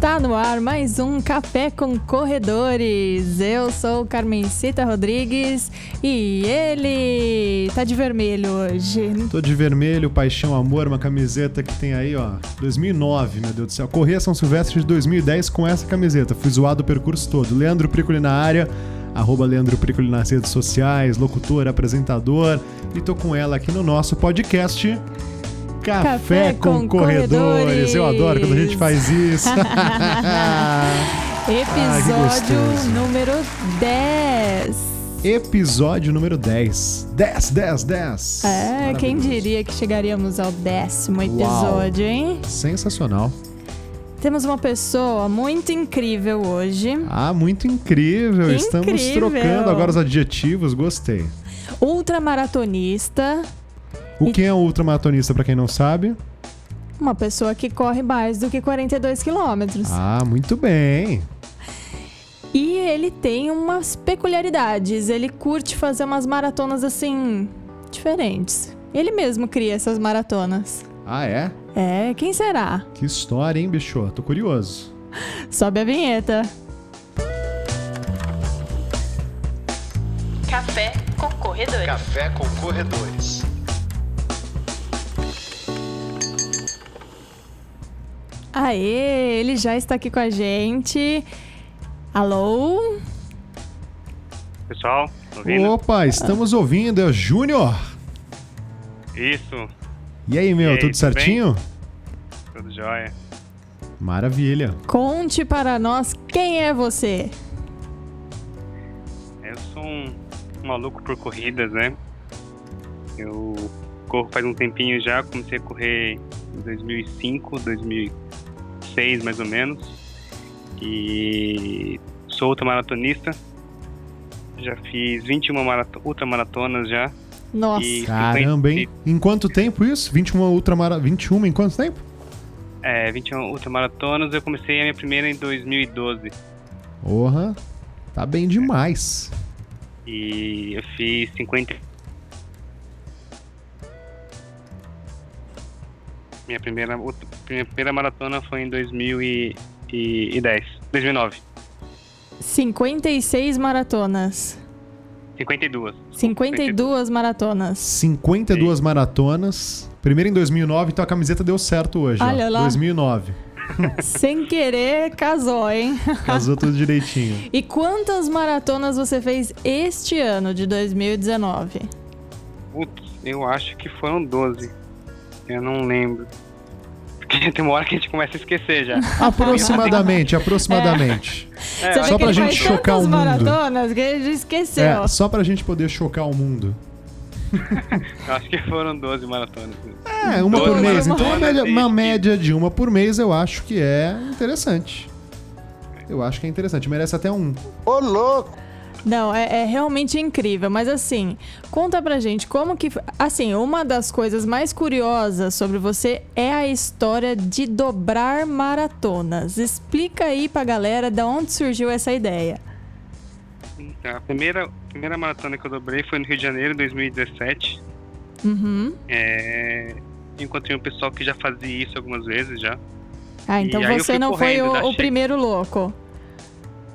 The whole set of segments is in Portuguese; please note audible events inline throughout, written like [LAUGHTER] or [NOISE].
Está no ar mais um Café com Corredores. Eu sou Carmencita Rodrigues e ele tá de vermelho hoje. Tô de vermelho, paixão, amor, uma camiseta que tem aí, ó, 2009, meu Deus do céu. Corria São Silvestre de 2010 com essa camiseta. Fui zoado o percurso todo. Leandro Pricoli na área, arroba Leandro Pricoli nas redes sociais, locutor, apresentador. E tô com ela aqui no nosso podcast Café, Café com, com corredores. Corredores. Eu adoro quando a gente faz isso. [LAUGHS] Episódio gostoso. número 10. Episódio número 10. 10, 10, 10. É, quem diria que chegaríamos ao décimo Uau. episódio, hein? Sensacional. Temos uma pessoa muito incrível hoje. Ah, muito incrível. Estamos Incrível. trocando agora os adjetivos. Gostei. Ultramaratonista, O que é um ultramaratonista, pra quem não sabe? uma pessoa que corre mais do que 42 quilômetros. Ah, muito bem. E ele tem umas peculiaridades. Ele curte fazer umas maratonas assim, diferentes. Ele mesmo cria essas maratonas. Ah, é? É, quem será? Que história, hein, bicho? Tô curioso. Sobe a vinheta. Café com corredores. Café com corredores. Aê, ele já está aqui com a gente. Alô? Pessoal, tá ouvindo? Opa, estamos ouvindo. É o Júnior. Isso, E aí, meu, E aí, tudo tudo certinho? tudo jóia. Maravilha. Conte para nós quem é você. Eu sou um, maluco por corridas, né? Eu corro faz um tempinho já, comecei a correr em 2005, 2006 mais ou menos. E sou ultramaratonista. Já fiz 21 marato ultramaratonas já. Nossa, E Caramba, hein? Em quanto tempo isso? 21 ultramara... 21 em quanto tempo? É, 21 ultramaratonas. Eu comecei a minha primeira em 2012. Porra, tá bem demais. E eu fiz 50. Minha primeira, outra- minha primeira maratona foi em 2010. 2009. 56 maratonas. 52. 52 maratonas. 52 maratonas. Primeiro em 2009, então a camiseta deu certo hoje. Olha ó. lá. 2009. [LAUGHS] Sem querer, casou, hein? [LAUGHS] Casou tudo direitinho. E quantas maratonas você fez este ano de 2019? Putz, eu acho que foram 12. Eu não lembro. Porque [LAUGHS] tem uma hora que a gente começa a esquecer já. [LAUGHS] Aproximadamente, aproximadamente. É, vê só pra gente chocar o mundo. maratonas que ele esqueceu. É, só pra gente poder chocar o mundo. [LAUGHS] eu acho que foram 12 maratonas. É, uma por mês. Então uma média, uma média de uma por mês eu acho que é interessante. Eu acho que é interessante. Merece até um. Ô, louco! Não, é, é realmente incrível. Mas assim, conta pra gente como que. Assim, uma das coisas mais curiosas sobre você é a história de dobrar maratonas. Explica aí pra galera de onde surgiu essa ideia. Então, a primeira, primeira maratona que eu dobrei foi no Rio de Janeiro, em 2017. Uhum. É, encontrei um pessoal que já fazia isso algumas vezes já. Ah, então E você não foi o, o primeiro louco.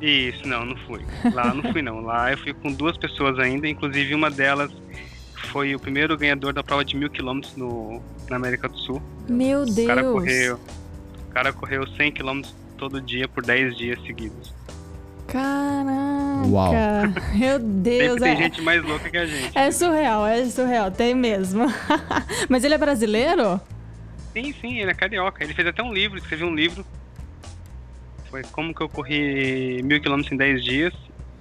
Isso, não, não fui. Lá não fui não. Lá eu fui com duas pessoas ainda, inclusive uma delas foi o primeiro ganhador da prova de mil quilômetros no na América do Sul. Meu O Deus. cara correu, o cara correu 100 quilômetros todo dia por 10 dias seguidos. Caraca. Uau. [LAUGHS] Meu Deus. Tem É, gente mais louca que a gente. é surreal, é surreal. Tem mesmo. [LAUGHS] Mas ele é brasileiro? Sim, sim, ele é carioca. Ele fez até um livro, escreveu um livro. Foi como que eu corri mil quilômetros em 10 dias.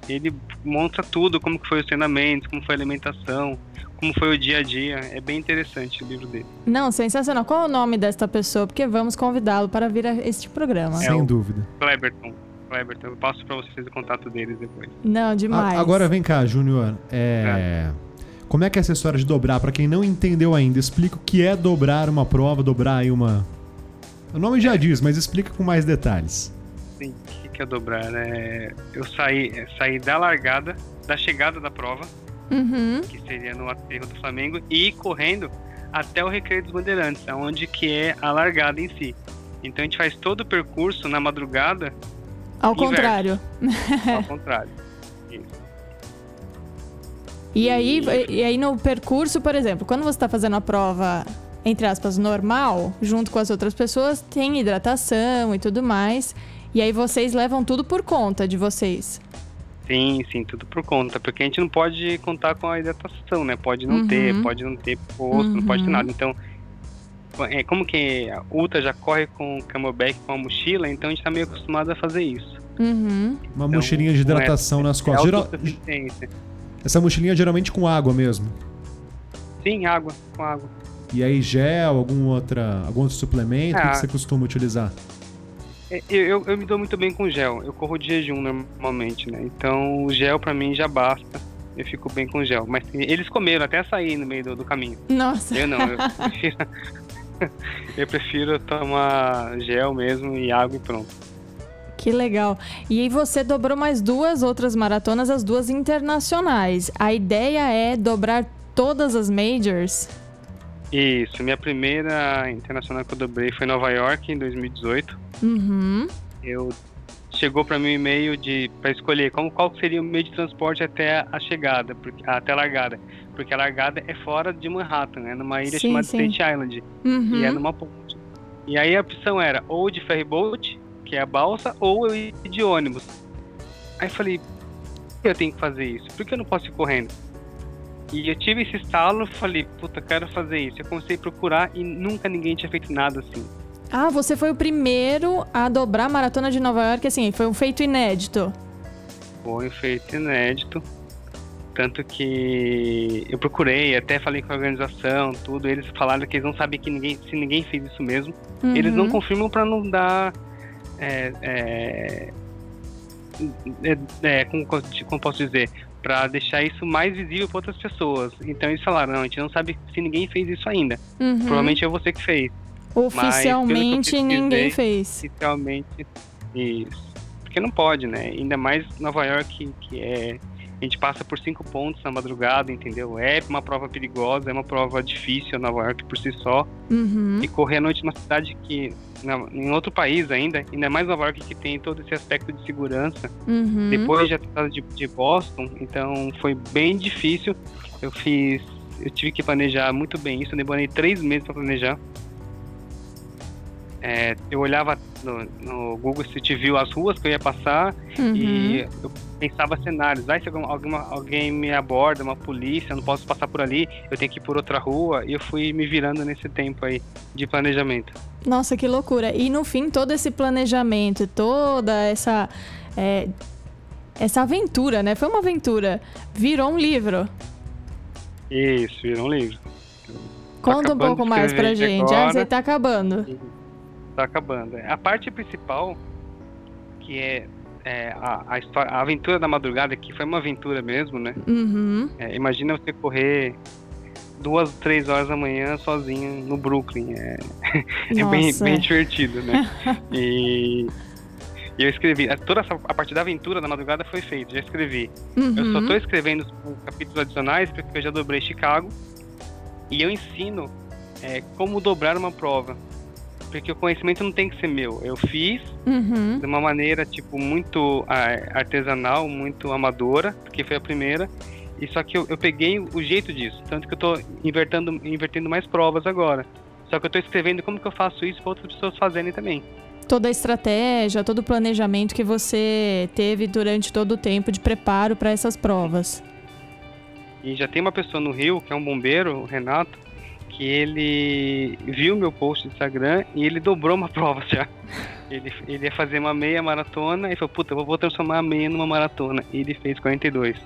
Ele mostra tudo, como que foi os treinamentos, como foi a alimentação, como foi o dia a dia. É bem interessante o livro dele. Não, sensacional. Qual é o nome desta pessoa? Porque vamos convidá-lo para vir a este programa. É Sem o- dúvida. Kleberton. Kleberton, eu passo pra vocês o contato deles depois. Não, A- demais. agora vem cá, Júnior. É... Como é que é essa história de dobrar? Pra quem não entendeu ainda, explica o que é dobrar uma prova, dobrar aí uma. O nome já diz, mas explica com mais detalhes. Sim, o que, é dobrar? É, eu saí, é, saí da largada, da chegada da prova, Uhum. que seria no aterro do Flamengo, e correndo até o Recreio dos Bandeirantes, aonde que é a largada em si. Então a gente faz todo o percurso na madrugada Ao Inverso. contrário. ao [LAUGHS] contrário. Isso. E aí, e aí no percurso, por exemplo, quando você está fazendo a prova, entre aspas, normal, junto com as outras pessoas, tem hidratação e tudo mais. E aí vocês levam tudo por conta de vocês. Sim, sim, tudo por conta. Porque a gente não pode contar com a hidratação, né? Pode não Uhum. ter, pode não ter posto, não pode ter Uhum. nada. Então, é, como que a Ultra já corre com o camelback com a mochila, então a gente tá meio acostumado a fazer isso. Uhum. Uma Então, mochilinha de hidratação nas É costas. Geral- autossuficiência. Essa mochilinha é geralmente com água mesmo. Sim, água, com água. E aí gel, algum, outra, algum outro suplemento, que Ah. que você costuma utilizar? É, Eu, eu, eu me dou muito bem com gel. Eu corro de jejum normalmente, né? Então o gel pra mim já basta. Eu fico bem com gel. Mas eles comeram até açaí no meio do, do caminho. Nossa. Eu não, eu [LAUGHS] prefiro. [LAUGHS] eu prefiro tomar gel mesmo e água e pronto. Que legal. E aí você dobrou mais duas outras maratonas, as duas internacionais. A ideia é dobrar todas as majors? Isso, minha primeira internacional que eu dobrei foi em Nova York em 2018. Uhum. Eu chegou para mim um e-mail de para escolher como qual seria o meio de transporte até a chegada, porque, até a largada, porque a largada é fora de Manhattan, é numa ilha Sim, chamada sim. State Island Uhum. e é numa ponte. E aí a opção era ou de ferryboat, que é a balsa, ou eu ir de ônibus. Aí eu falei, por que eu tenho que fazer isso? Por que eu não posso ir correndo? E eu tive esse estalo, falei, puta, quero fazer isso. Eu comecei a procurar e nunca ninguém tinha feito nada assim. Ah, você foi o primeiro a dobrar a maratona de Nova York, assim, foi um feito inédito. Foi um feito inédito. Tanto que eu procurei, até falei com a organização, tudo. Eles falaram que eles não sabem que ninguém, se ninguém fez isso mesmo. Eles não Uhum. confirmam para não dar. É, é, é, é, como, co- como posso dizer? Para deixar isso mais visível para outras pessoas. Então eles falaram: não, a gente não sabe se ninguém fez isso ainda. Uhum. Provavelmente é você que fez. Oficialmente pesquisei- ninguém fez. Oficialmente, isso. Porque não pode, né? Ainda mais Nova York, que é. A gente passa por cinco pontos na madrugada, entendeu? É uma prova perigosa, é uma prova difícil Nova York por si só. Uhum. E correr à noite numa cidade que. na- em outro país ainda, ainda mais Nova York que tem todo esse aspecto de segurança. Uhum. Depois já tratado de, de Boston, então foi bem difícil. Eu fiz. Eu tive que planejar muito bem isso, eu demorei três meses para planejar. É, eu olhava no, no Google Street View as ruas que eu ia passar Uhum. e eu pensava cenários. Vai se alguma, alguém me aborda, uma polícia, eu não posso passar por ali, eu tenho que ir por outra rua. E eu fui me virando nesse tempo aí de planejamento. Nossa, que loucura. E no fim, todo esse planejamento, toda essa. é, essa aventura, né? Foi uma aventura. Virou um livro. Isso, virou um livro. Conta um acabando pouco mais pra gente. Ah, agora. você tá acabando. Tá acabando. A parte principal, que é, é, a, a, história, a aventura da madrugada, que foi uma aventura mesmo, né? Uhum. É, imagina você correr duas, três horas da manhã sozinho no Brooklyn. É, [LAUGHS] é bem, bem divertido, né? e, [LAUGHS] e eu escrevi. a- Toda essa, a parte da aventura da madrugada foi feita, já escrevi. Eu só Uhum. tô escrevendo os capítulos adicionais porque eu já dobrei Chicago. E eu ensino é, como dobrar uma prova. Porque o conhecimento não tem que ser meu. Eu fiz Uhum. de uma maneira, tipo, muito ah, artesanal, muito amadora, porque foi a primeira. E só que eu, eu peguei o jeito disso. Tanto que eu tô invertendo, invertendo mais provas agora. Só que eu tô escrevendo como que eu faço isso para outras pessoas fazerem também. Toda a estratégia, todo o planejamento que você teve durante todo o tempo de preparo para essas provas. E já tem uma pessoa no Rio, que é um bombeiro, o Renato, que ele viu meu post no Instagram e ele dobrou uma [LAUGHS] prova já. Ele, ele ia fazer uma meia maratona e falou, puta, eu vou transformar a meia numa maratona. E ele fez 42.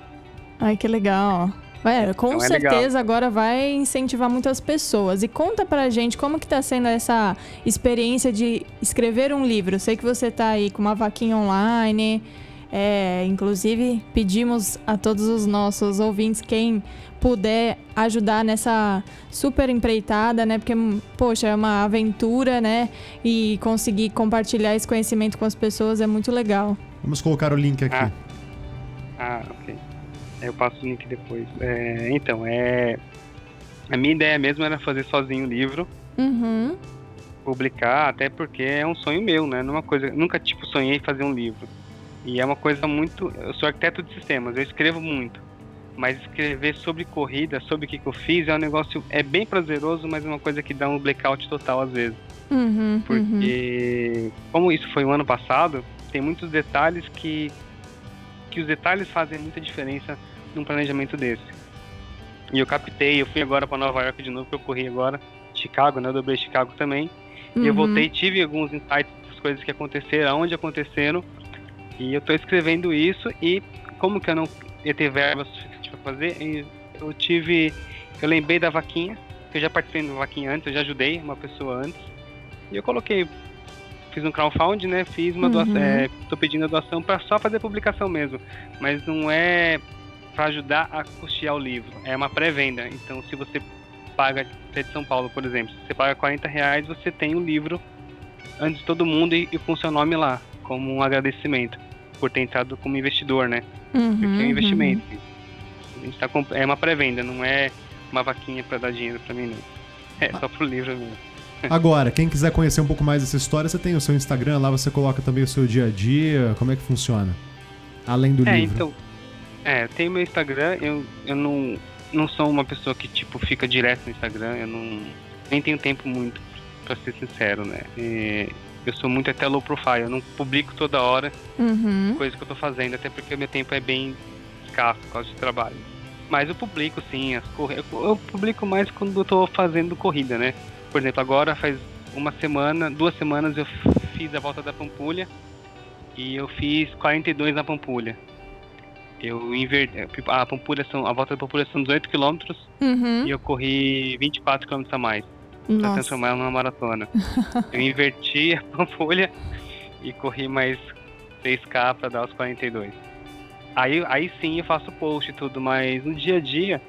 Ai, que legal. É, com Então é certeza agora vai incentivar muitas pessoas. E conta pra gente como que tá sendo essa experiência de escrever um livro. Sei que você tá aí com uma vaquinha online. É, inclusive, pedimos a todos os nossos ouvintes, quem puder ajudar nessa super empreitada, né? Porque, poxa, é uma aventura, né? E conseguir compartilhar esse conhecimento com as pessoas é muito legal. Vamos colocar o link aqui. Ah. Ah, ok. Eu passo o link depois. É, então, é. A minha ideia mesmo era fazer sozinho o livro, Uhum. publicar, até porque é um sonho meu, né? Não é uma coisa, nunca tipo sonhei fazer um livro. E é uma coisa muito, eu sou arquiteto de sistemas, eu escrevo muito. Mas escrever sobre corrida, sobre o que, que eu fiz, é um negócio é bem prazeroso, mas é uma coisa que dá um blackout total às vezes. Uhum, uhum. Porque como isso foi o ano passado, tem muitos detalhes que que os detalhes fazem muita diferença num planejamento desse. E eu captei, eu fui agora para Nova York de novo, que eu corri agora Chicago, né? Eu dobrei Chicago também. Uhum. E eu voltei, tive alguns insights das coisas que aconteceram, aonde aconteceram. E eu tô escrevendo isso e como que eu não ia ter verba suficiente para fazer, eu tive, eu lembrei da vaquinha, que eu já participei da vaquinha antes, eu já ajudei uma pessoa antes. E eu coloquei fiz um crowdfunding, né? Fiz uma Uhum. doação, é, tô pedindo a doação para só fazer publicação mesmo, mas não é para ajudar a custear o livro, é uma pré-venda. Então, se você paga, você é de São Paulo, por exemplo, se você paga 40 reais, você tem o livro antes de todo mundo e, e com seu nome lá, como um agradecimento por ter entrado como investidor, né? Uhum, Porque é um uhum. investimento. A gente tá comp- é uma pré-venda, não é uma vaquinha para dar dinheiro para mim, não. É só pro livro mesmo. Agora, quem quiser conhecer um pouco mais dessa história, você tem o seu Instagram, lá você coloca também o seu dia a dia, como é que funciona? Além do É, livro. então. É, tem o meu Instagram, eu, eu não, não sou uma pessoa que, tipo, fica direto no Instagram, eu não. Nem tenho tempo muito, pra ser sincero, né? Eu sou muito até low profile, eu não publico toda hora Uhum. coisa que eu tô fazendo, até porque meu tempo é bem escasso por causa de trabalho. Mas eu publico sim, as corri... eu, eu publico mais quando eu tô fazendo corrida, né? Por exemplo, agora faz uma semana, duas semanas eu fiz a volta da Pampulha e eu fiz 42 na Pampulha. Eu inverti. A Pampulha são. A volta da Pampulha são 18 km Uhum. e eu corri 24 km a mais pra Nossa. transformar ela numa maratona. [LAUGHS] eu inverti a [LAUGHS] Pampulha e corri mais 6k pra dar os 42. Aí, aí sim eu faço post e tudo, mas no dia a dia,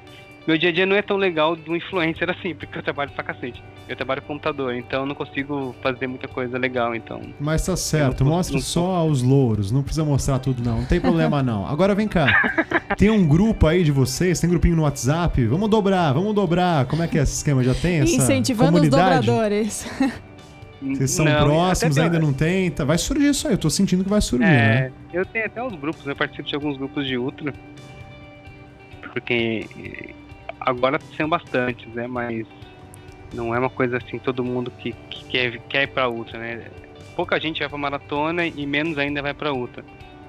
meu dia a dia não é tão legal do influencer assim, porque eu trabalho pra cacete. Eu trabalho com computador, então eu não consigo fazer muita coisa legal, então. Mas tá certo, não- mostre não- só os louros, não precisa mostrar tudo não, não tem problema [LAUGHS] não. Agora vem cá, tem um grupo aí de vocês, tem grupinho no WhatsApp, vamos dobrar, vamos dobrar, como é que é esse esquema? Já tem essa Incentivando os comunidade? dobradores. Vocês são Não, próximos, ainda não tem, tá, vai surgir isso aí, eu tô sentindo que vai surgir, É, né? eu tenho até os grupos, eu participo de alguns grupos de ultra. Porque agora são bastantes, né? Mas não é uma coisa assim, todo mundo que, que quer, quer ir pra ultra, né? Pouca gente vai pra maratona e menos ainda vai pra ultra.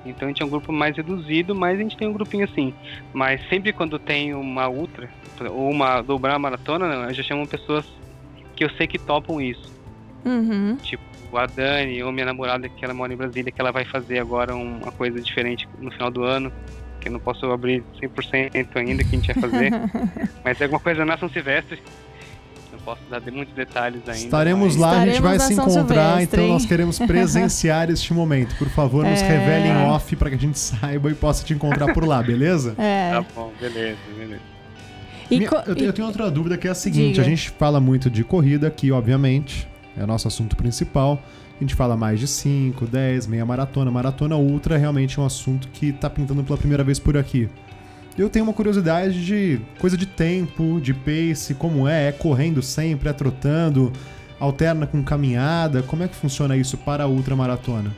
Então a gente é um grupo mais reduzido, mas a gente tem um grupinho assim. Mas sempre quando tem uma ultra, ou uma dobrar a maratona, eu já chamo pessoas que eu sei que topam isso Uhum. a Dani ou minha namorada que ela mora em Brasília, que ela vai fazer agora um- uma coisa diferente no final do ano, que eu não posso abrir 100% ainda que a gente vai fazer, [LAUGHS] mas é alguma coisa na São Silvestre. Não posso dar muitos detalhes ainda. Estaremos mas- lá, a gente Estaremos vai se São encontrar, Silvestre, então hein? nós queremos [LAUGHS] presenciar este momento. Por favor, nos É. revelem off para que a gente saiba e possa te encontrar por lá, beleza? [LAUGHS] É. Tá bom, beleza, beleza. Minha- eu, tenho, eu tenho outra dúvida que é a seguinte: Diga. a gente fala muito de corrida aqui, obviamente, é o nosso assunto principal. A gente fala mais de 5, 10, meia maratona. Maratona ultra é realmente um assunto que tá pintando pela primeira vez por aqui. Eu tenho uma curiosidade de coisa de tempo, de pace, como é? É correndo sempre, é trotando, alterna com caminhada? Como é que funciona isso para a ultramaratona?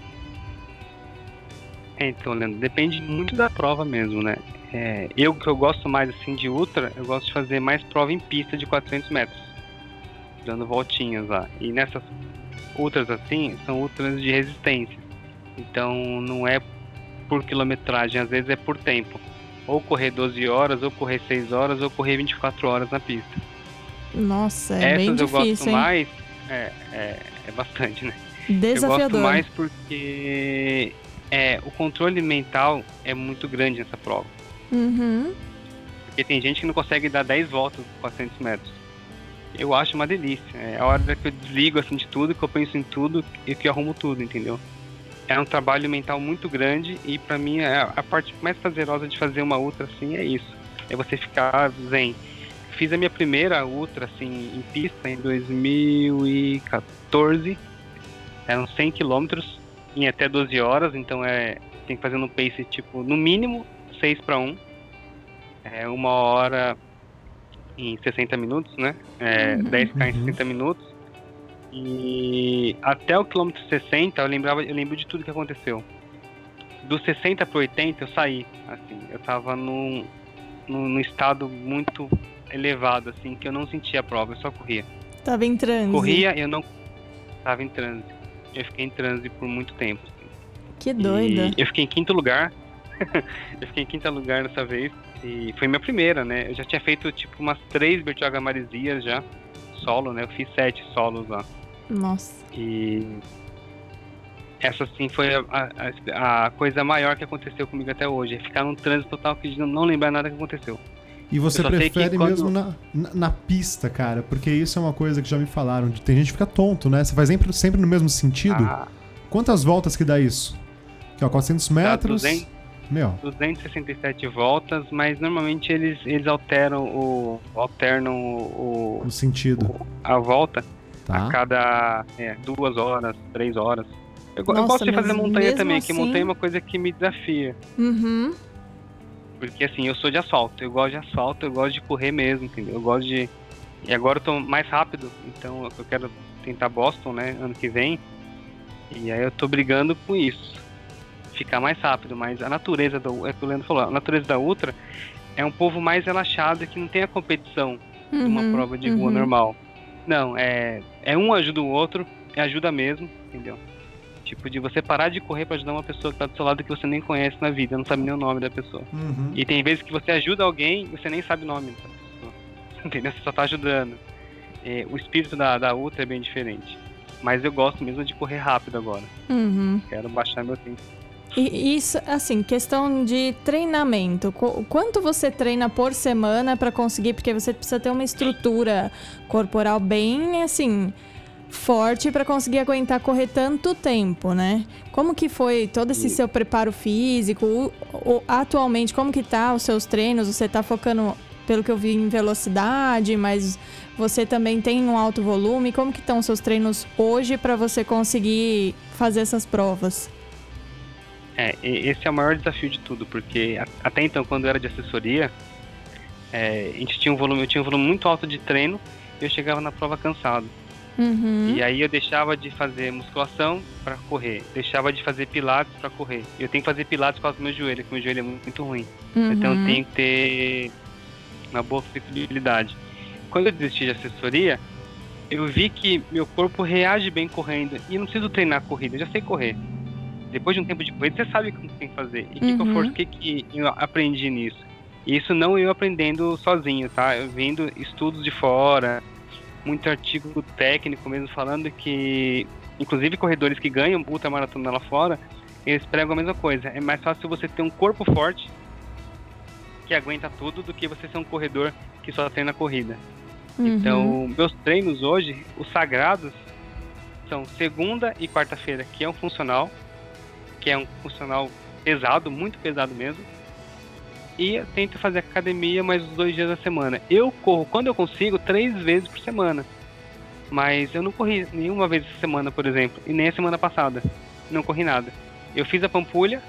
É, então, Leandro, depende muito da prova mesmo, né? É, eu que eu gosto mais assim de ultra, eu gosto de fazer mais prova em pista de 400 metros, dando voltinhas lá. E nessas ultras assim, são ultras de resistência. Então não é por quilometragem, às vezes é por tempo. Ou correr 12 horas, ou correr 6 horas, ou correr 24 horas na pista. Nossa, é Essas bem eu difícil, gosto hein? mais. É, é, é bastante, né? Eu gosto Desafiador. mais porque é, o controle mental é muito grande nessa prova. Uhum. Porque tem gente que não consegue dar 10 voltas por 400 metros. Eu acho uma delícia. É a hora que eu desligo assim, de tudo, que eu penso em tudo e que eu arrumo tudo, entendeu? É um trabalho mental muito grande e pra mim é a parte mais prazerosa de fazer uma ultra assim é isso. É você ficar zen. Fiz a minha primeira ultra assim em pista em 2014. Eram 100 quilômetros em até 12 horas, então é tem que fazer no pace tipo no mínimo 6 para 1. É uma hora em 60 minutos, né? É, Uhum. 10k em Uhum. 60 minutos. E até o quilômetro 60 eu lembrava, eu lembro de tudo que aconteceu. Do 60 pro 80 eu saí, assim, eu tava num, num, num estado muito elevado, assim, que eu não sentia a prova, eu só corria. Tava em transe. Corria, eu não tava em transe. Eu fiquei em transe por muito tempo. assim. Que doida. E eu fiquei em quinto lugar. [LAUGHS] eu fiquei em quinto lugar dessa vez. E foi minha primeira, né? Eu já tinha feito tipo umas três Bertioga Maresias já, solo, né? Eu fiz sete solos lá. Nossa. E essa sim foi a, a- a coisa maior que aconteceu comigo até hoje. É ficar num trânsito total que não- lembrar nada que aconteceu. E você prefere quando- mesmo na, na, na pista, cara, porque isso é uma coisa que já me falaram. de- Tem gente que fica tonto, né? Você vai sempre, sempre no mesmo sentido. Ah, Quantas voltas que dá isso? Que ó, 400 dá metros. 200, Meu, 267 voltas, mas normalmente eles, eles alteram o. alternam o, o sentido, o- a volta tá? a cada é, duas horas, três horas. Eu, go- eu Nossa, gosto de fazer montanha também, que assim- montanha é uma coisa que me desafia. Uhum. Porque assim, eu sou de asfalto, eu gosto de asfalto, eu gosto de correr mesmo, entendeu? Eu gosto de. E agora eu tô mais rápido, então eu quero tentar Boston, né, ano que vem. E aí eu tô brigando com isso. Ficar mais rápido, mas a natureza do. É o que o Leandro falou, a natureza da Ultra é um povo mais relaxado que não tem a competição de uma uhum, prova de rua uhum. normal. Não, é, é um ajuda o outro, é ajuda mesmo, entendeu? Tipo, de você parar de correr pra ajudar uma pessoa que tá do seu lado que você nem conhece na vida, não sabe nem o nome da pessoa. Uhum. E tem vezes que você ajuda alguém e você nem sabe o nome da pessoa. [LAUGHS] Entendeu? Você só tá ajudando. É, o espírito da, da Ultra é bem diferente. Mas eu gosto mesmo de correr rápido agora. Uhum. Quero baixar meu tempo. E isso, assim, questão de treinamento. Qu- Quanto você treina por semana pra conseguir? Porque você precisa ter uma estrutura corporal bem, assim, forte pra conseguir aguentar correr tanto tempo, né? Como que foi todo esse seu preparo físico? Atualmente, como que tá os seus treinos? Você tá focando, pelo que eu vi, em velocidade, mas você também tem um alto volume. Como que estão os seus treinos hoje pra você conseguir fazer essas provas? É, esse é o maior desafio de tudo, porque até então, quando eu era de assessoria, é, a gente tinha um volume, eu tinha um volume muito alto de treino e eu chegava na prova cansado. Uhum. E aí eu deixava de fazer musculação para correr, deixava de fazer pilates para correr. Eu tenho que fazer pilates por causa do meu joelho, que meu joelho é muito, ruim. Então eu Uhum. tenho que ter uma boa flexibilidade. Quando eu desisti de assessoria, eu vi que meu corpo reage bem correndo e eu não preciso treinar corrida, eu já sei correr. Depois de um tempo de corrida, você sabe o que tem que fazer. E o que, que eu Uhum. for- o que, que eu aprendi nisso? E Isso não eu aprendendo sozinho, tá? Eu vendo estudos de fora, muito artigo técnico mesmo falando que, inclusive corredores que ganham ultramaratona lá fora, eles pregam a mesma coisa. É mais fácil você ter um corpo forte que aguenta tudo do que você ser um corredor que só treina corrida. Uhum. Então, meus treinos hoje, os sagrados, são segunda e quarta-feira, que é um funcional, que é um funcional pesado, muito pesado mesmo. E tento fazer academia mais os dois dias da semana. Eu corro, quando eu consigo, três vezes por semana. Mas eu não corri nenhuma vez essa semana, por exemplo, e nem a semana passada. Não corri nada. Eu fiz a Pampulha,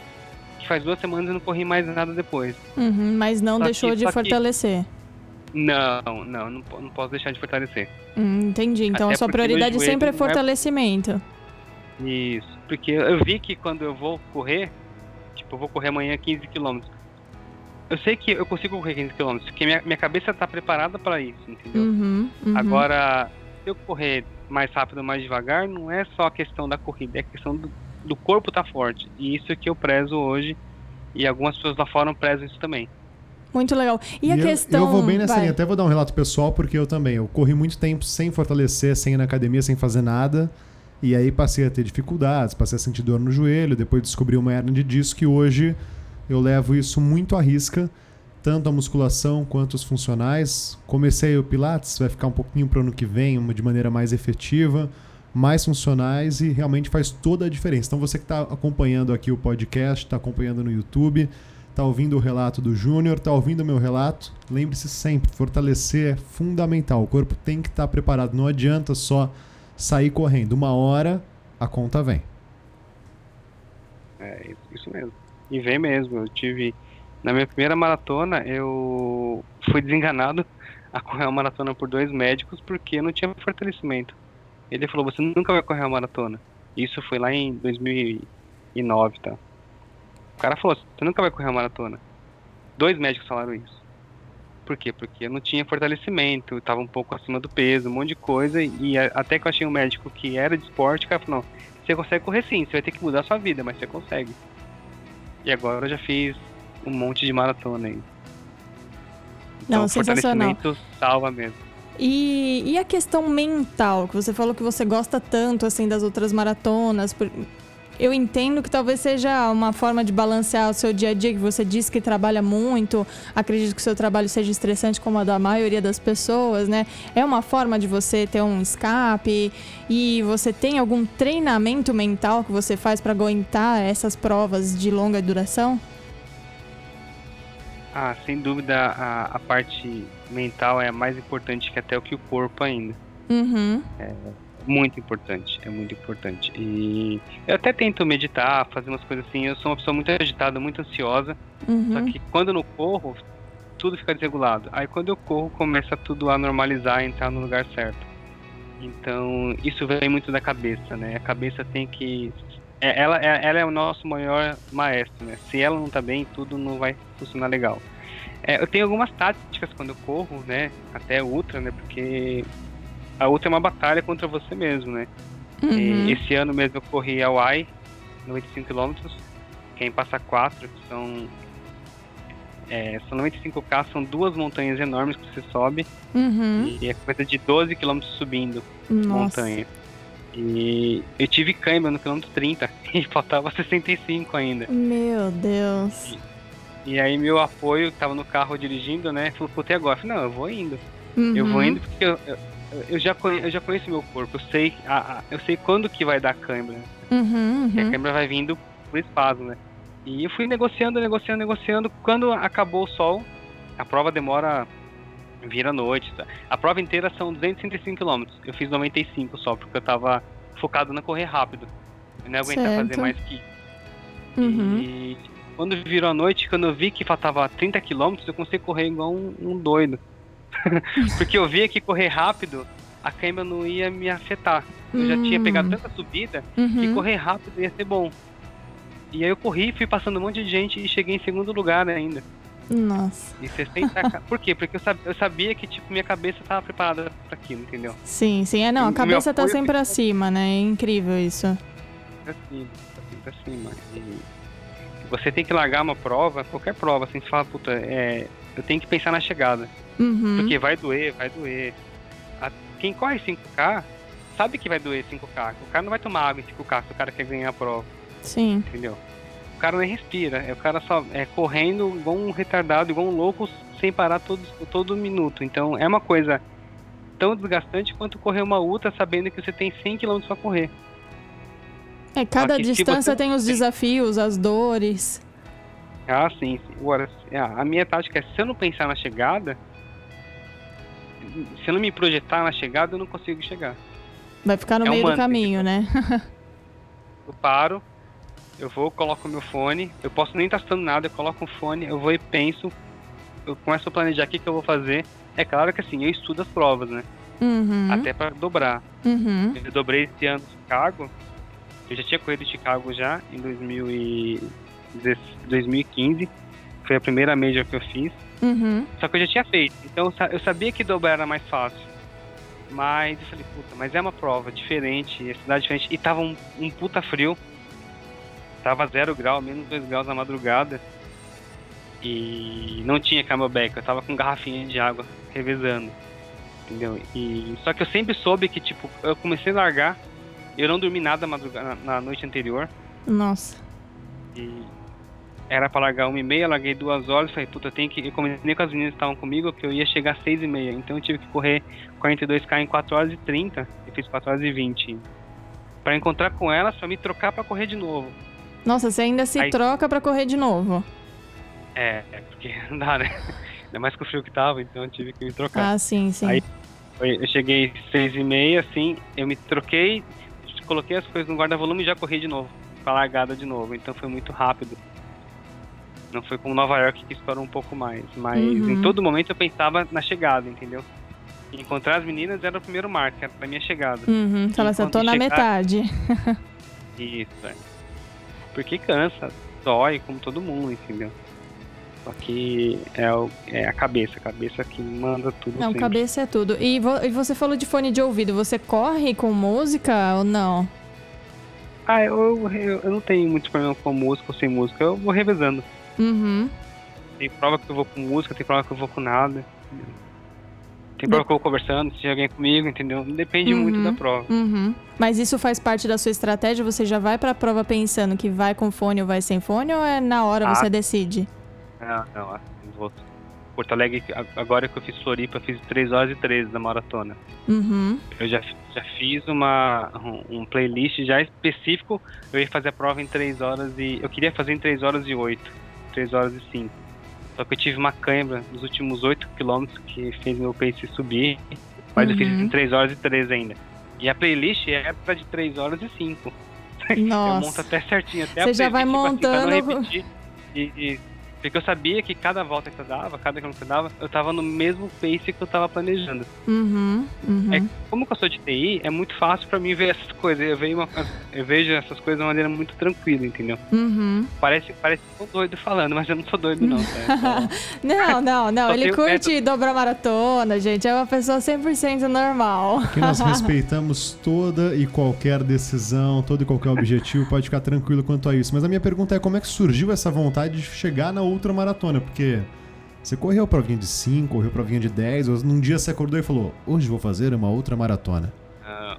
que faz duas semanas e não corri mais nada depois. Uhum, mas não Só que- deixou de só que- fortalecer. Não, não, não, não posso deixar de fortalecer. Hum, entendi. Então Até a sua prioridade sempre é é- fortalecimento. Isso, porque eu vi que quando eu vou correr, tipo, eu vou correr amanhã 15 km. Eu sei que eu consigo correr 15 km, porque minha, minha cabeça tá preparada para isso, entendeu? Uhum, uhum. Agora, se eu correr mais rápido, mais devagar, não é só a questão da corrida, é a questão do, do corpo tá forte. E isso é que eu prezo hoje, e algumas pessoas lá fora prezam isso também. Muito legal. E, a eu, questão. eu vou bem nessa vai. linha. Até vou dar um relato pessoal, porque eu também. Eu corri muito tempo sem fortalecer, sem ir na academia, sem fazer nada. E aí passei a ter dificuldades, passei a sentir dor no joelho, depois descobri uma hernia de disco e hoje eu levo isso muito à risca, tanto a musculação quanto os funcionais. Comecei o Pilates, vai ficar um pouquinho para o ano que vem, de maneira mais efetiva, mais funcionais e realmente faz toda a diferença. Então você que está acompanhando aqui o podcast, está acompanhando no YouTube, está ouvindo o relato do Júnior, está ouvindo o meu relato, lembre-se sempre, fortalecer é fundamental. O corpo tem que estar preparado, não adianta só sair correndo. Uma hora a conta vem. É isso- mesmo. E vem mesmo. Eu tive. Na minha primeira maratona, eu fui desenganado a correr uma maratona por dois médicos porque não tinha fortalecimento. Ele falou, você nunca vai correr uma maratona. Isso foi lá em 2009, tá? O cara falou, você nunca vai correr uma maratona. Dois médicos falaram isso. Por quê? Porque eu não tinha fortalecimento, estava um pouco acima do peso, um monte de coisa. E até que eu achei um médico que era de esporte, o cara falou, não, você consegue correr sim, você vai ter que mudar a sua vida, mas você consegue. E agora eu já fiz um monte de maratona aí. Então, Não, sensacional. fortalecimento salva mesmo. E, e a questão mental, que você falou que você gosta tanto assim das outras maratonas. por- Eu entendo que talvez seja uma forma de balancear o seu dia a dia, que você diz que trabalha muito. Acredito que o seu trabalho seja estressante, como a da maioria das pessoas, né? É uma forma de você ter um escape. E você tem algum treinamento mental que você faz para aguentar essas provas de longa duração? Ah, sem dúvida a, a parte mental é mais importante que até o que o corpo ainda. Uhum. Muito importante, é muito importante. E eu até tento meditar, fazer umas coisas assim. Eu sou uma pessoa muito agitada, muito ansiosa. Só Uhum. que quando eu não corro, tudo fica desregulado. Aí quando eu corro, começa tudo a normalizar, a entrar no lugar certo. Então, isso vem muito da cabeça, né? A cabeça tem que. é- Ela, é- ela é o nosso maior maestro, né? Se ela não tá bem, tudo não vai funcionar legal. É, eu tenho algumas táticas quando eu corro, né? Até ultra, né? Porque a ultra é uma batalha contra você mesmo, né? Uhum. E esse ano mesmo eu corri a UAI, 95 km, quem passa 4, que são. É, são 95k, são duas montanhas enormes que você sobe, Uhum. e é coisa de 12 km subindo Nossa. montanha. E eu tive câimbra no quilômetro 30 [LAUGHS] e faltava 65 ainda. Meu Deus. E aí meu apoio, que tava no carro dirigindo, né, falou, puta, e agora? Eu falei, não, eu vou indo. Eu vou Uhum. indo porque eu, eu, eu já, conhe- eu já conheço meu corpo, eu sei, a, a- eu sei quando que vai dar câimbra. Uhum, que a uhum. câmera vai vindo por espasmo, né? E eu fui negociando, negociando, negociando. Quando acabou o sol, a prova demora. vira noite. Tá? A prova inteira são 265 km. Eu fiz 95 só, porque eu tava focado na correr rápido. Eu não ia aguentar Certo. fazer mais que. Uhum. E quando virou a noite, quando eu vi que faltava 30 km, eu consegui correr igual um, um doido. [LAUGHS] porque eu via que correr rápido, a câmera não ia me afetar. Eu já tinha pegado Hum. tanta subida Uhum. e correr rápido ia ser bom. E aí eu corri, fui passando um monte de gente e cheguei em segundo lugar ainda. Nossa. E 60 [LAUGHS] Por quê? Porque eu sabia, eu sabia que tipo minha cabeça tava preparada pra aquilo, entendeu? Sim, sim. É, não, a cabeça tá apoio sempre acima, né? É incrível isso. Assim, assim pra cima. E você tem que largar uma prova, qualquer prova, assim, você fala, puta, é, eu tenho que pensar na chegada. Uhum. Porque vai doer, vai doer. A- quem corre 5K sabe que vai doer 5K. O cara não vai tomar água em 5K se o cara quer ganhar a prova. Sim. entendeu? O cara nem respira, é o cara só é correndo igual um retardado, igual um louco, sem parar todo, todo minuto. Então é uma coisa tão desgastante quanto correr uma ultra sabendo que você tem 100 km pra correr. É, cada distância você- tem os desafios, as dores. Ah, sim. Agora, a minha tática é se eu não pensar na chegada, se eu não me projetar na chegada, eu não consigo chegar. Vai ficar no É um meio do mantra, caminho, né? [LAUGHS] Eu paro, eu vou, coloco meu fone, eu posso nem estar testando nada, eu coloco o fone, eu vou e penso, eu começo a planejar o que, que eu vou fazer. É claro que assim, eu estudo as provas, né? Uhum. Até pra dobrar. Uhum. Eu dobrei esse ano em Chicago. Eu já tinha corrido em Chicago já em 2000 e 2015. Foi a primeira major que eu fiz. Uhum. Só que eu já tinha feito. Então eu sa- eu sabia que dobrar era mais fácil. Mas eu falei, puta, mas é uma prova diferente, é cidade diferente. E tava um, um puta frio. Tava zero grau, menos dois graus na madrugada. E não tinha camelback, eu tava com garrafinha de água revezando. Entendeu? E só que eu sempre soube que, tipo, eu comecei a largar, eu não dormi nada na, na noite anterior. Nossa. E era pra largar uma e meia, larguei duas horas, falei, puta, eu tenho que. Eu combinei com as meninas que estavam comigo que eu ia chegar às seis e meia. Então eu tive que correr 42k em 4 horas e 30. Eu fiz 4 horas e 20. Pra encontrar com elas, pra me trocar pra correr de novo. Nossa, você ainda se Aí- troca pra correr de novo. É, é porque [LAUGHS] não dá, né? Ainda mais com o frio que tava, então eu tive que me trocar. Ah, sim, sim. Aí- Eu cheguei seis e meia, assim, eu me troquei, coloquei as coisas no guarda-volume e já corri de novo, pra largada de novo. Então foi muito rápido. Não foi como Nova York que estourou um pouco mais. Mas Uhum. em todo momento eu pensava na chegada, entendeu? Encontrar as meninas era o primeiro marco, era a minha chegada. Uhum. Fala assim, eu tô na chegar- metade. [LAUGHS] Isso, é. Porque cansa, dói, como todo mundo, entendeu? Só que é, o- é a cabeça, a cabeça que manda tudo Não, sempre. cabeça é tudo. E, vo- e você falou de fone de ouvido. Você corre com música ou não? Ah, eu, eu, eu não tenho muito problema com música ou sem música, eu vou revezando. Uhum. Tem prova que eu vou com música, tem prova que eu vou com nada. entendeu? Tem prova que eu vou conversando, se tem alguém comigo, entendeu? Depende muito Uhum. da prova. Uhum. Mas isso faz parte da sua estratégia? Você já vai pra prova pensando que vai com fone ou vai sem fone? Ou é na hora Ah. você decide? Não, não, assim, vou. Porto Alegre, agora que eu fiz Floripa, eu fiz 3 horas e 13 da maratona. Uhum. Eu já, já fiz uma, um, um playlist já específico. Eu ia fazer a prova em 3 horas e. Eu queria fazer em 3 horas e 8, 3 horas e 5. Só que eu tive uma cãibra nos últimos 8 quilômetros que fez meu pace subir. Mas eu fiz Uhum. em 3 horas e 13 ainda. E a playlist é pra de 3 horas e 5. [LAUGHS] Eu monto Nossa. até certinho, até Você a já vai playlist, tipo assim, montando- não repetir. E, e- porque eu sabia que cada volta que eu dava, cada que eu dava, eu tava no mesmo pace que eu tava planejando. Uhum. Uhum. É, como que eu sou de TI, é muito fácil pra mim ver essas coisas. Eu vejo, uma- eu vejo essas coisas de uma maneira muito tranquila, entendeu? Uhum. Parece, parece que eu sou doido falando, mas eu não sou doido, não. Tá? [LAUGHS] Não, não, não. Ele curte dobrar maratona, gente. É uma pessoa 100% normal. Que nós [LAUGHS] respeitamos toda e qualquer decisão, todo e qualquer objetivo, pode ficar tranquilo quanto a isso. Mas a minha pergunta é como é que surgiu essa vontade de chegar na outra maratona? Porque você correu provinha de 5, correu provinha de 10, ou num dia você acordou e falou, hoje vou fazer uma outra maratona. Ah,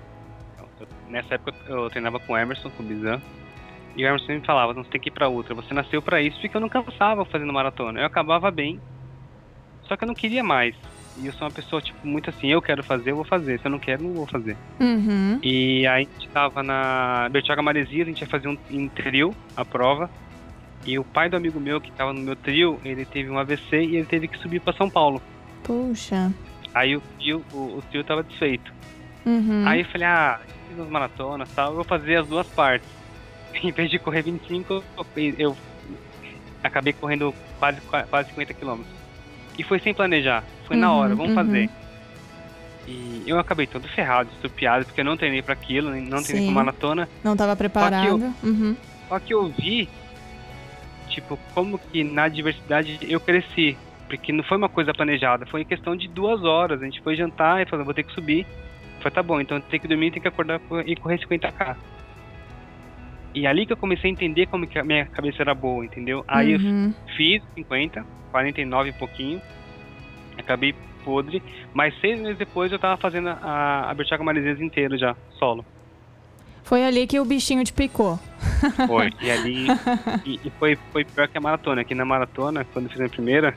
eu- nessa época eu treinava com o Emerson, com o Bizan. E o Emerson me falava, você tem que ir pra outra. Você nasceu pra isso, porque eu não cansava fazendo maratona. Eu acabava bem, só que eu não queria mais. E eu sou uma pessoa, tipo, muito assim, eu quero fazer, eu vou fazer. Se eu não quero, não vou fazer. Uhum. E aí a gente tava na Bertioga Maresias, a gente ia fazer um em trio a prova. E o pai do amigo meu que tava no meu trio, ele teve um AVC e ele teve que subir pra São Paulo. Puxa. Aí o trio, o, o trio tava desfeito. Uhum. Aí eu falei, ah, fiz umas maratonas e tal, eu vou fazer as duas partes. [LAUGHS] Em vez de correr 25, eu, eu acabei correndo quase, quase 50 quilômetros. E foi sem planejar, foi na Uhum, hora, vamos uhum. fazer. E eu acabei todo ferrado, estupiado, porque eu não treinei pra aquilo, não treinei Sim. com maratona. Não tava preparado. Uhum. Só que eu vi, tipo, como que na adversidade eu cresci. Porque não foi uma coisa planejada, foi em questão de duas horas. A gente foi jantar e falou, vou ter que subir. Eu falei, tá bom, então tem que dormir, tem que acordar e correr 50k. E ali que eu comecei a entender como que a minha cabeça era boa, entendeu? Aí eu Uhum. fiz 50, 49 e pouquinho. Acabei podre, mas seis meses depois eu tava fazendo a, a Bertioga Maresias inteira já, solo. Foi ali que o bichinho te picou. [LAUGHS] Foi. E ali. [LAUGHS] e, e foi, foi pior que a maratona. Aqui na maratona, quando eu fiz a primeira,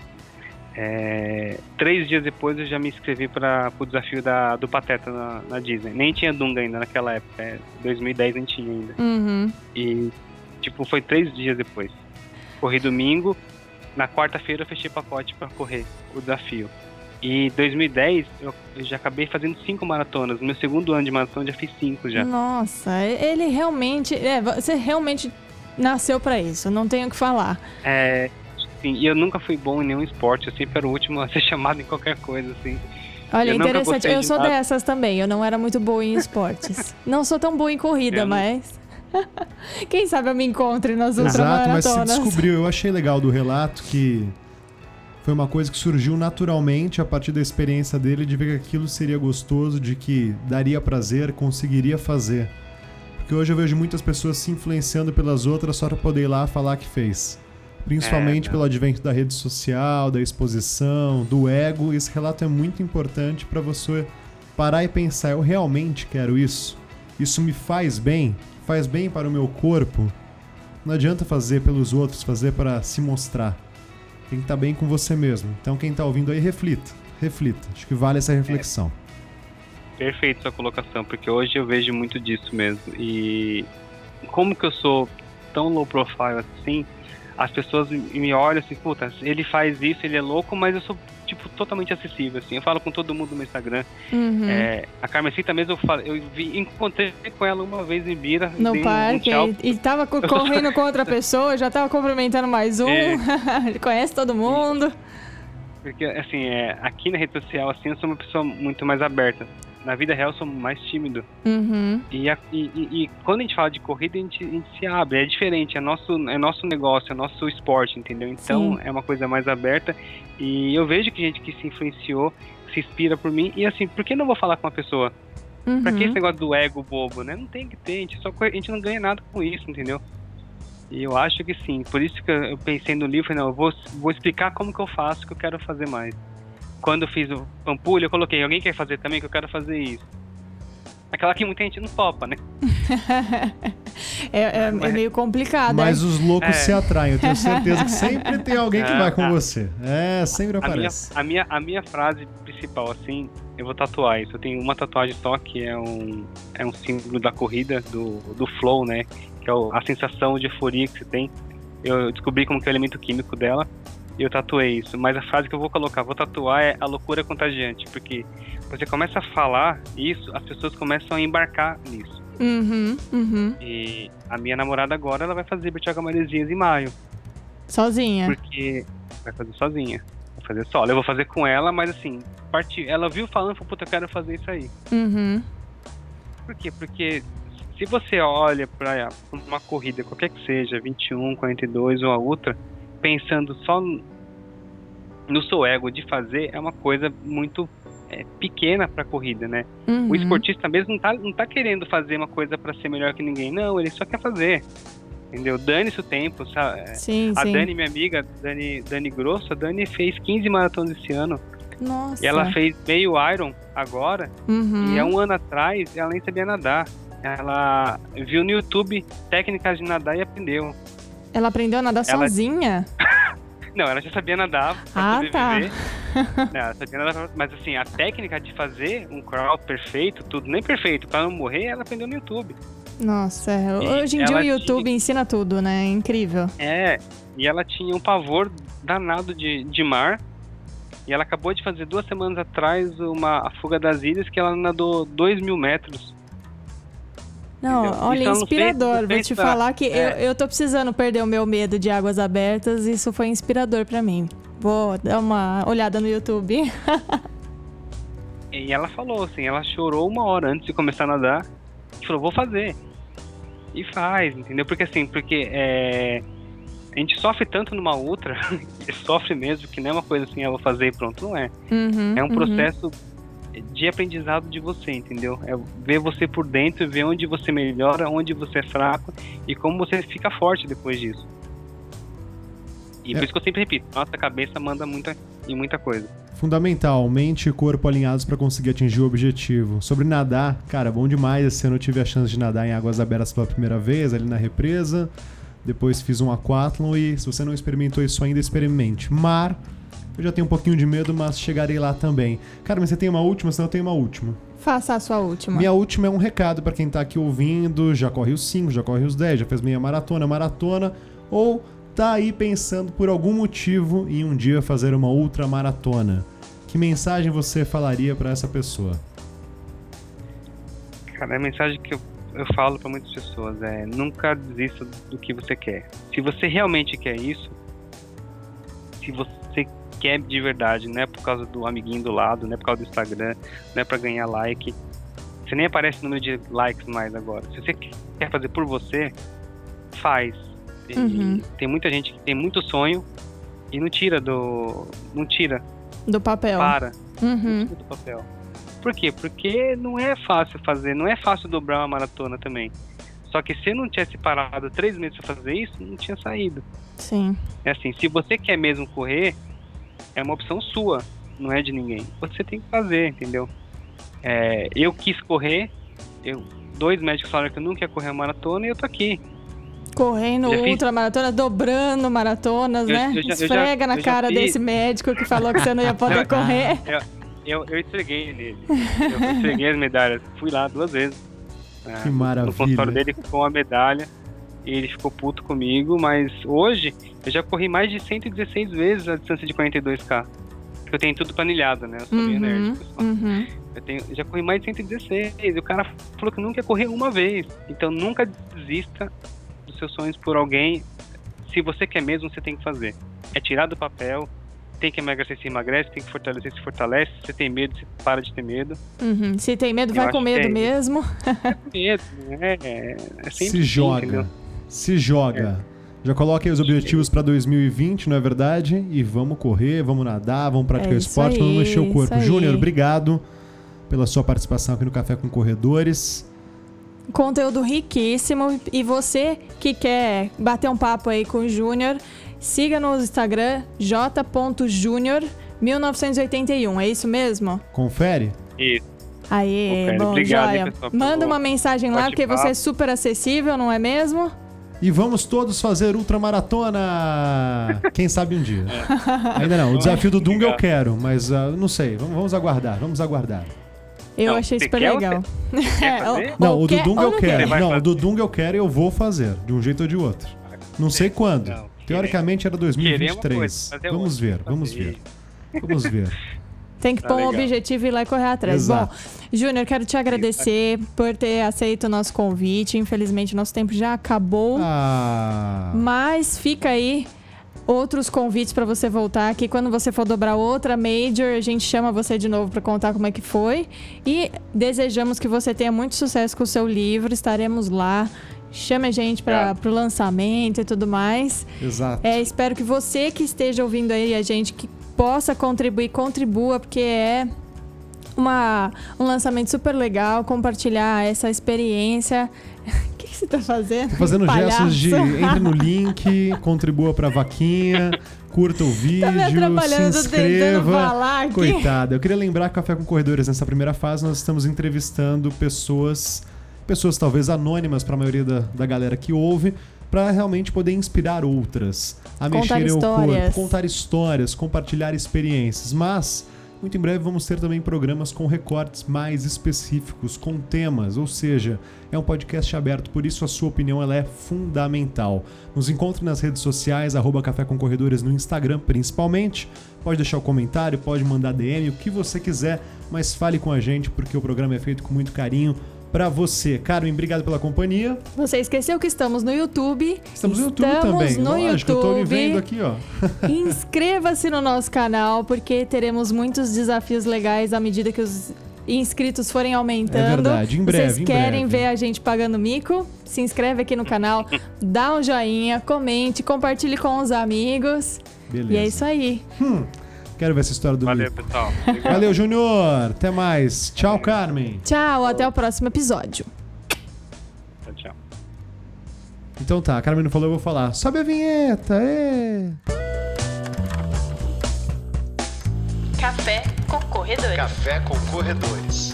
é, três dias depois eu já me inscrevi para o desafio da, do Pateta na, na Disney. Nem tinha Dunga ainda naquela época. É, 2010 nem tinha ainda. Uhum. E, tipo, foi três dias depois. Corri domingo. Na quarta-feira eu fechei pacote para correr o desafio. E 2010 eu, eu já acabei fazendo cinco maratonas. No meu segundo ano de maratona eu já fiz cinco já. Nossa, ele realmente. É, você realmente nasceu pra isso, não tenho o que falar. É, sim, e eu nunca fui bom em nenhum esporte, eu sempre era o último a ser [LAUGHS] chamado em qualquer coisa, assim. Olha, Eu interessante. Eu sou nada. dessas também. Eu não era muito boa em esportes. [LAUGHS] não sou tão boa em corrida, Eu não- mas. [LAUGHS] Quem sabe eu me encontre nas outras Exato, mas se descobriu. Eu achei legal do relato que foi uma coisa que surgiu naturalmente a partir da experiência dele de ver que aquilo seria gostoso, de que daria prazer, conseguiria fazer. Porque hoje eu vejo muitas pessoas se influenciando pelas outras só para poder ir lá falar que fez. Principalmente É, pelo advento da rede social, da exposição, do ego. Esse relato é muito importante para você parar e pensar: eu realmente quero isso? Isso me faz bem? Faz bem para o meu corpo? Não adianta fazer pelos outros, fazer para se mostrar. Tem que estar bem com você mesmo. Então quem tá ouvindo aí, reflita. Reflita. Acho que vale essa reflexão. Perfeito sua colocação, porque hoje eu vejo muito disso mesmo. E como que eu sou tão low profile assim, as pessoas me olham assim, puta, ele faz isso, ele é louco, mas eu sou, tipo, totalmente acessível, assim. Eu falo com todo mundo no Instagram. Uhum. É, a Carmesita mesmo, eu, falo, eu vi, encontrei com ela uma vez em Bira. No um- um parque, tchau. e, e tava correndo com outra pessoa, já tava cumprimentando mais um. É. [LAUGHS] Ele conhece todo mundo. Porque, assim, é, aqui na rede social, assim, eu sou uma pessoa muito mais aberta. Na vida real, eu sou mais tímido. Uhum. E, a- e- e- e quando a gente fala de corrida, a gente, a gente se abre. É diferente, é nosso, é nosso negócio, é nosso esporte, entendeu? Então, Sim. é uma coisa mais aberta. E eu vejo que gente que se influenciou, se inspira por mim. E, assim, por que não vou falar com uma pessoa? Uhum. Pra que esse negócio do ego bobo, né? Não tem que ter, a gente, só, a gente não ganha nada com isso, entendeu? E eu acho que sim. Por isso que eu pensei no livro, não, eu vou, vou explicar como que eu faço, que eu quero fazer mais. Quando eu fiz o Pampulha, eu coloquei, alguém quer fazer também, que eu quero fazer isso. Aquela que muita gente não topa, né? [LAUGHS] é, é- é Mas- meio complicado. Mas é. os loucos É. se atraem. Eu tenho certeza que sempre tem alguém que É, vai com é. você. É, sempre A minha, aparece. a, minha, a minha frase principal, assim, eu vou tatuar isso. Eu tenho uma tatuagem só que é um, é um símbolo da corrida, do, do flow, né? Que é o- a sensação de euforia que você tem. Eu descobri como que é o elemento químico dela eu tatuei isso. Mas a frase que eu vou colocar, vou tatuar é a loucura contagiante. Porque você começa a falar isso, as pessoas começam a embarcar nisso. Uhum, uhum. E a minha namorada agora, ela vai fazer Bertioga Maresias em maio. Sozinha. Porque vai fazer sozinha. Vai fazer solo. Eu vou fazer com ela, mas assim, partiu. Ela viu falando, falou, puta, eu quero fazer isso aí. Uhum. Por quê? Porque se você olha pra uma corrida, qualquer que seja, 21, 42 ou a outra, pensando só no seu ego de fazer, é uma coisa muito é, pequena pra corrida, né? uhum. O esportista mesmo não tá, não tá querendo fazer uma coisa pra ser melhor que ninguém. Não, ele só quer fazer. Entendeu? Dane-se o tempo, sabe? Sim, A sim. Dani, minha amiga, Dani, Dani Grosso, a Dani fez 15 maratonas esse ano. Nossa. E ela fez meio Iron agora. Uhum. E há um ano atrás ela nem sabia nadar. Ela viu no YouTube técnicas de nadar e aprendeu. Ela aprendeu a nadar Ela- sozinha? [LAUGHS] Não, ela já sabia nadar pra Ah, tá. [LAUGHS] Não, ela sabia nadar Mas assim, a técnica de fazer um crawl perfeito, tudo, nem perfeito, pra não morrer, ela aprendeu no YouTube. Nossa, é. E hoje em dia o YouTube ensina tudo, né? É incrível. É, e ela tinha um pavor danado de, de mar. E ela acabou de fazer duas semanas atrás uma a fuga das ilhas que ela nadou 2 mil metros. Não, Entendeu? olha, não fez- inspirador. Vou te pra- falar que é. eu, eu tô precisando perder o meu medo de águas abertas. Isso foi inspirador pra mim. Vou dar uma olhada no YouTube. E ela falou assim, ela chorou uma hora antes de começar a nadar e falou, vou fazer. E faz, entendeu? Porque assim, porque é, a gente sofre tanto numa outra, [LAUGHS] sofre mesmo, que não é uma coisa assim, eu vou fazer e pronto, não é. Uhum, É um uhum. De aprendizado de você, entendeu? É ver você por dentro, ver onde você melhora, onde você é fraco e como você fica forte depois disso. E É. por isso que eu sempre repito, nossa cabeça manda muita em muita coisa. Fundamental, mente e corpo alinhados para conseguir atingir o objetivo. Sobre nadar, cara, bom demais. Esse ano eu tive a chance de nadar em águas abertas pela primeira vez, ali na represa. Depois fiz um aquatlon e se você não experimentou isso ainda, experimente. Mar, eu já tenho um pouquinho de medo, mas chegarei lá também. Cara, mas você tem uma última, senão eu tenho uma última. Faça a sua última. Minha última é um recado para quem tá aqui ouvindo, já corre os 5, já corre os 10, já fez meia maratona, maratona, ou tá aí pensando por algum motivo em um dia fazer uma ultra maratona. Que mensagem você falaria para essa pessoa? Cara, a mensagem que eu, eu falo pra muitas pessoas é nunca desista do que você quer. Se você realmente quer isso, se você quer de verdade, não é por causa do amiguinho do lado, não é por causa do Instagram, não é pra ganhar like. Você nem aparece no número de likes mais agora. Se você quer fazer por você, faz. Uhum. Tem muita gente que tem muito sonho e não tira do. não tira, Do papel. para Uhum. do papel. Por quê? Porque não é fácil fazer, não é fácil dobrar uma maratona também. Só que se eu não tivesse parado três meses pra fazer isso, não tinha saído. Sim. É assim, se você quer mesmo correr, é uma opção sua, não é de ninguém. Você tem que fazer, entendeu? É, eu quis correr, eu, dois médicos falaram que eu nunca ia correr a maratona e eu tô aqui. Correndo fiz- ultramaratonas, dobrando maratonas, Eu- né? eu já- eu já- Esfrega na cara fiz. desse médico que falou que você não ia [LAUGHS] poder correr. [LAUGHS] Eu, eu esfreguei nele. Eu esfreguei as medalhas. Fui lá duas vezes. [LAUGHS] Ah, Que No maravilha. consultório dele ficou uma medalha. Ele ficou puto comigo, mas hoje eu já corri mais de 116 vezes a distância de 42k. Porque eu tenho tudo planilhado, né? Eu sou meio Uhum, nerd. pessoal. uhum. Eu, tenho, eu já corri mais de 116. E o cara falou que nunca ia correr uma vez. Então nunca desista dos seus sonhos por alguém. Se você quer mesmo, você tem que fazer. É tirar do papel, tem que emagrecer, se emagrece, tem que fortalecer, se fortalece. Se você tem medo, você para de ter medo. Uhum. Se tem medo, Eu vai acho com que medo é isso. mesmo. Medo, é, é, é sempre Se assim, joga. entendeu? Se joga. Já coloca aí os objetivos pra 2020, não é verdade? E vamos correr, vamos nadar, vamos praticar É esporte, vamos aí, mexer o corpo. aí. Júnior, obrigado pela sua participação aqui no Café com Corredores. Conteúdo riquíssimo. E você que quer bater um papo aí com o Júnior, siga no Instagram j.júnior 1981. É isso mesmo? Confere? Isso. Aê, Confere. bom, Obrigado, joia. Manda uma mensagem lá, porque você é super acessível, não é mesmo? E vamos todos fazer ultramaratona! Quem sabe um dia. É. Ainda não. O desafio do Dunga eu quero, mas ah, não sei. Vamos, vamos aguardar, vamos aguardar. Eu Não, achei super legal. É, Não, o do Dunga eu não quero. Não, o do Dunga eu quero e eu vou fazer, de um jeito ou de outro. Não sei quando. Teoricamente era Querer é uma 2023. coisa, fazer Vamos ver, vamos ver. Vamos ver. [LAUGHS] Tem que Tá pôr um legal. objetivo e ir lá e correr atrás. Exato. Bom, Júnior, quero te agradecer por ter aceito o nosso convite. Infelizmente, nosso tempo já acabou. Ah, Mas fica aí outros convites para você voltar aqui. Quando você for dobrar outra Major, a gente chama você de novo para contar como é que foi. E desejamos que você tenha muito sucesso com o seu livro. Estaremos lá. Chame a gente para Obrigado. o lançamento e tudo mais. exato. É, espero que você que esteja ouvindo aí a gente que possa contribuir, contribua, porque é uma, um lançamento super legal, compartilhar essa experiência. O [LAUGHS] que, que você tá fazendo? Tô fazendo Palhaço. gestos de [LAUGHS] entre no link, contribua pra vaquinha, curta o vídeo, Tá me atrapalhando, se inscreva. Coitada, eu queria lembrar que Café com Corredores, nessa primeira fase, nós estamos entrevistando pessoas, pessoas talvez anônimas para a maioria da, da galera que ouve, para realmente poder inspirar outras a Contar mexerem o histórias. corpo, contar histórias, compartilhar experiências. Mas muito em breve vamos ter também programas com recortes mais específicos, com temas, ou seja, é um podcast aberto, por isso a sua opinião ela é fundamental. Nos encontre nas redes sociais, arroba Café com Corredores no Instagram principalmente. Pode deixar o comentário, pode mandar DM, o que você quiser, mas fale com a gente porque o programa é feito com muito carinho para você. Carmen, obrigado pela companhia. Você esqueceu que estamos no YouTube. Estamos no YouTube Estamos também. no Lógico, eu tô me YouTube. vendo aqui, ó. [LAUGHS] Inscreva-se no nosso canal, porque teremos muitos desafios legais à medida que os inscritos forem aumentando. É verdade, em breve, Vocês em querem breve. ver a gente pagando mico? Se inscreve aqui no canal, dá um joinha, comente, compartilhe com os amigos. Beleza. E é isso aí. Quero ver essa história do Valeu, livro. pessoal. Obrigado. [LAUGHS] Valeu, Júnior. Até mais. Tchau, Carmen. Tchau, até o próximo episódio. Tchau, tchau. Então tá, a Carmen não falou, eu vou falar. Sobe a vinheta, ê! Café com corredores. Café com corredores.